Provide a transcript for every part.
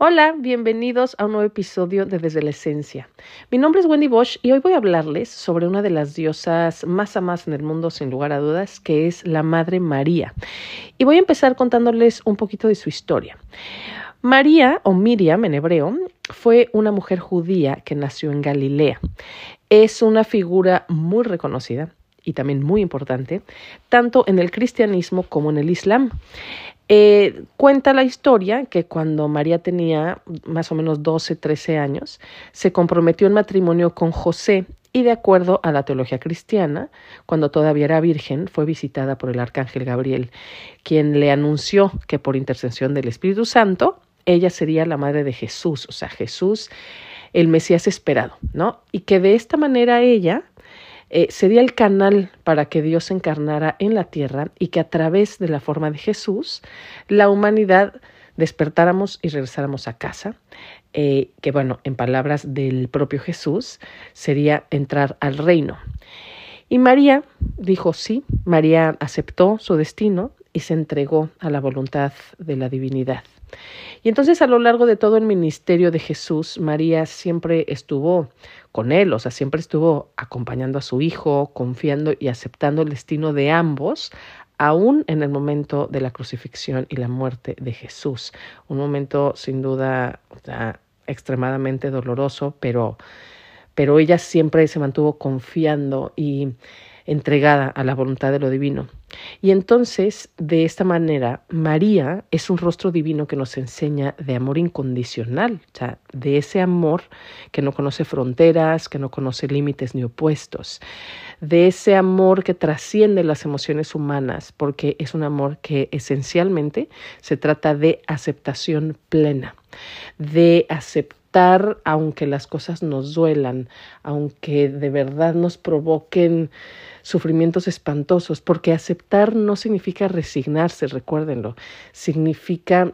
Hola, bienvenidos a un nuevo episodio de Desde la Esencia. Mi nombre es Wendy Bosch y hoy voy a hablarles sobre una de las diosas más amadas en el mundo, sin lugar a dudas, que es la Madre María. Y voy a empezar contándoles un poquito de su historia. María, o Miriam en hebreo, fue una mujer judía que nació en Galilea. Es una figura muy reconocida y también muy importante, tanto en el cristianismo como en el islam. Eh, cuenta la historia que cuando María tenía más o menos 12, 13 años, se comprometió en matrimonio con José y de acuerdo a la teología cristiana, cuando todavía era virgen, fue visitada por el arcángel Gabriel, quien le anunció que por intercesión del Espíritu Santo, ella sería la madre de Jesús, o sea, Jesús, el Mesías esperado, ¿no? Y que de esta manera ella eh, sería el canal para que Dios se encarnara en la tierra y que a través de la forma de Jesús la humanidad despertáramos y regresáramos a casa, eh, que bueno, en palabras del propio Jesús, sería entrar al reino. Y María dijo sí, María aceptó su destino y se entregó a la voluntad de la divinidad. Y entonces a lo largo de todo el ministerio de Jesús, María siempre estuvo con él, o sea, siempre estuvo acompañando a su hijo, confiando y aceptando el destino de ambos, aún en el momento de la crucifixión y la muerte de Jesús. Un momento sin duda extremadamente doloroso, pero, pero ella siempre se mantuvo confiando y entregada a la voluntad de lo divino. Y entonces, de esta manera, María es un rostro divino que nos enseña de amor incondicional, o sea, de ese amor que no conoce fronteras, que no conoce límites ni opuestos, de ese amor que trasciende las emociones humanas, porque es un amor que esencialmente se trata de aceptación plena, de aceptar aunque las cosas nos duelan, aunque de verdad nos provoquen sufrimientos espantosos, porque aceptar no significa resignarse, recuérdenlo, significa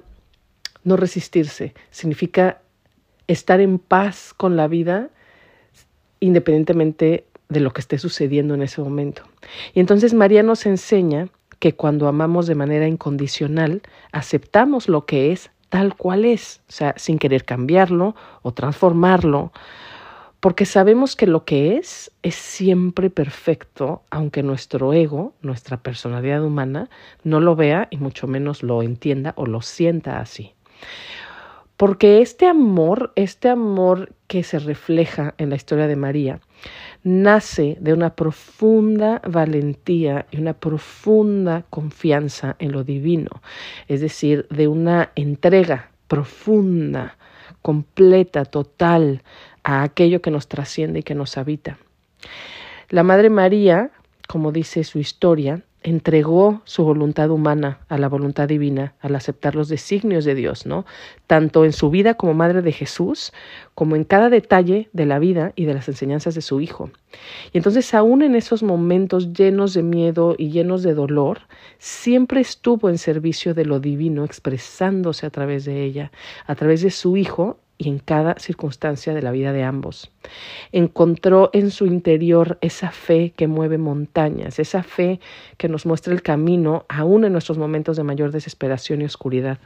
no resistirse, significa estar en paz con la vida independientemente de lo que esté sucediendo en ese momento. Y entonces María nos enseña que cuando amamos de manera incondicional, aceptamos lo que es tal cual es, o sea, sin querer cambiarlo o transformarlo porque sabemos que lo que es es siempre perfecto, aunque nuestro ego, nuestra personalidad humana, no lo vea y mucho menos lo entienda o lo sienta así. Porque este amor, este amor que se refleja en la historia de María, nace de una profunda valentía y una profunda confianza en lo divino, es decir, de una entrega profunda, completa, total a aquello que nos trasciende y que nos habita. La Madre María, como dice su historia, entregó su voluntad humana a la voluntad divina al aceptar los designios de Dios, ¿no? Tanto en su vida como madre de Jesús, como en cada detalle de la vida y de las enseñanzas de su hijo. Y entonces, aún en esos momentos llenos de miedo y llenos de dolor, siempre estuvo en servicio de lo divino, expresándose a través de ella, a través de su hijo y en cada circunstancia de la vida de ambos. Encontró en su interior esa fe que mueve montañas, esa fe que nos muestra el camino aún en nuestros momentos de mayor desesperación y oscuridad.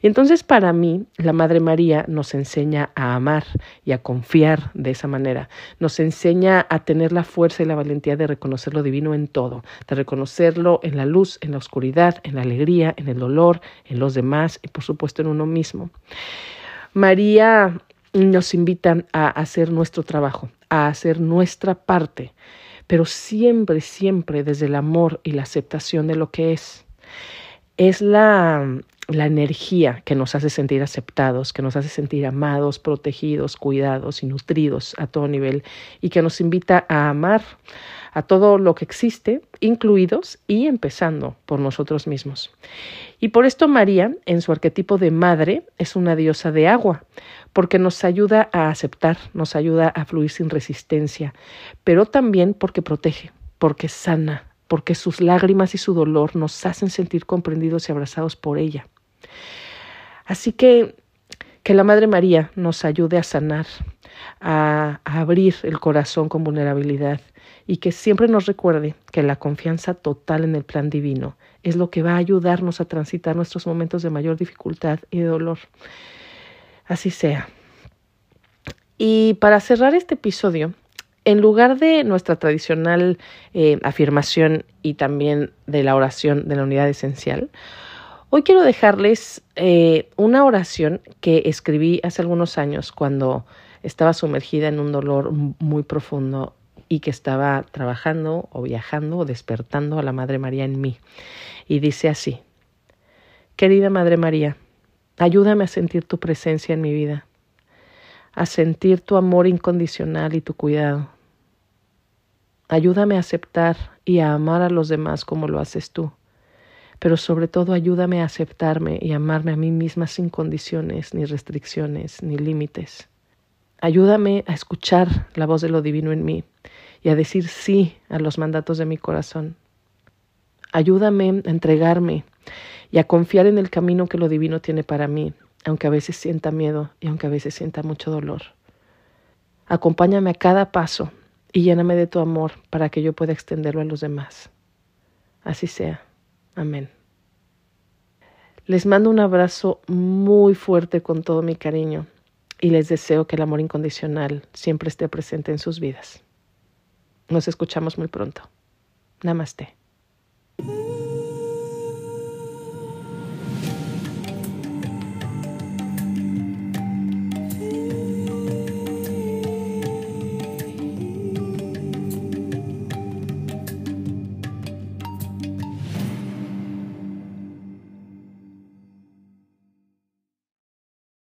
Y entonces para mí la Madre María nos enseña a amar y a confiar de esa manera, nos enseña a tener la fuerza y la valentía de reconocer lo divino en todo, de reconocerlo en la luz, en la oscuridad, en la alegría, en el dolor, en los demás y por supuesto en uno mismo. María nos invita a hacer nuestro trabajo, a hacer nuestra parte, pero siempre, siempre desde el amor y la aceptación de lo que es. Es la, la energía que nos hace sentir aceptados, que nos hace sentir amados, protegidos, cuidados y nutridos a todo nivel y que nos invita a amar a todo lo que existe, incluidos y empezando por nosotros mismos. Y por esto María, en su arquetipo de madre, es una diosa de agua, porque nos ayuda a aceptar, nos ayuda a fluir sin resistencia, pero también porque protege, porque sana, porque sus lágrimas y su dolor nos hacen sentir comprendidos y abrazados por ella. Así que que la Madre María nos ayude a sanar, a, abrir el corazón con vulnerabilidad y que siempre nos recuerde que la confianza total en el plan divino es lo que va a ayudarnos a transitar nuestros momentos de mayor dificultad y de dolor. Así sea. Y para cerrar este episodio, en lugar de nuestra tradicional eh, afirmación y también de la oración de la unidad esencial, hoy quiero dejarles eh, una oración que escribí hace algunos años cuando estaba sumergida en un dolor muy profundo y que estaba trabajando o viajando o despertando a la Madre María en mí. Y dice así, querida Madre María, ayúdame a sentir tu presencia en mi vida a sentir tu amor incondicional y tu cuidado. Ayúdame a aceptar y a amar a los demás como lo haces tú, pero sobre todo ayúdame a aceptarme y amarme a mí misma sin condiciones, ni restricciones, ni límites. Ayúdame a escuchar la voz de lo divino en mí y a decir sí a los mandatos de mi corazón. Ayúdame a entregarme y a confiar en el camino que lo divino tiene para mí, aunque a veces sienta miedo y aunque a veces sienta mucho dolor. Acompáñame a cada paso y lléname de tu amor para que yo pueda extenderlo a los demás. Así sea. Amén. Les mando un abrazo muy fuerte con todo mi cariño y les deseo que el amor incondicional siempre esté presente en sus vidas. Nos escuchamos muy pronto. Namaste.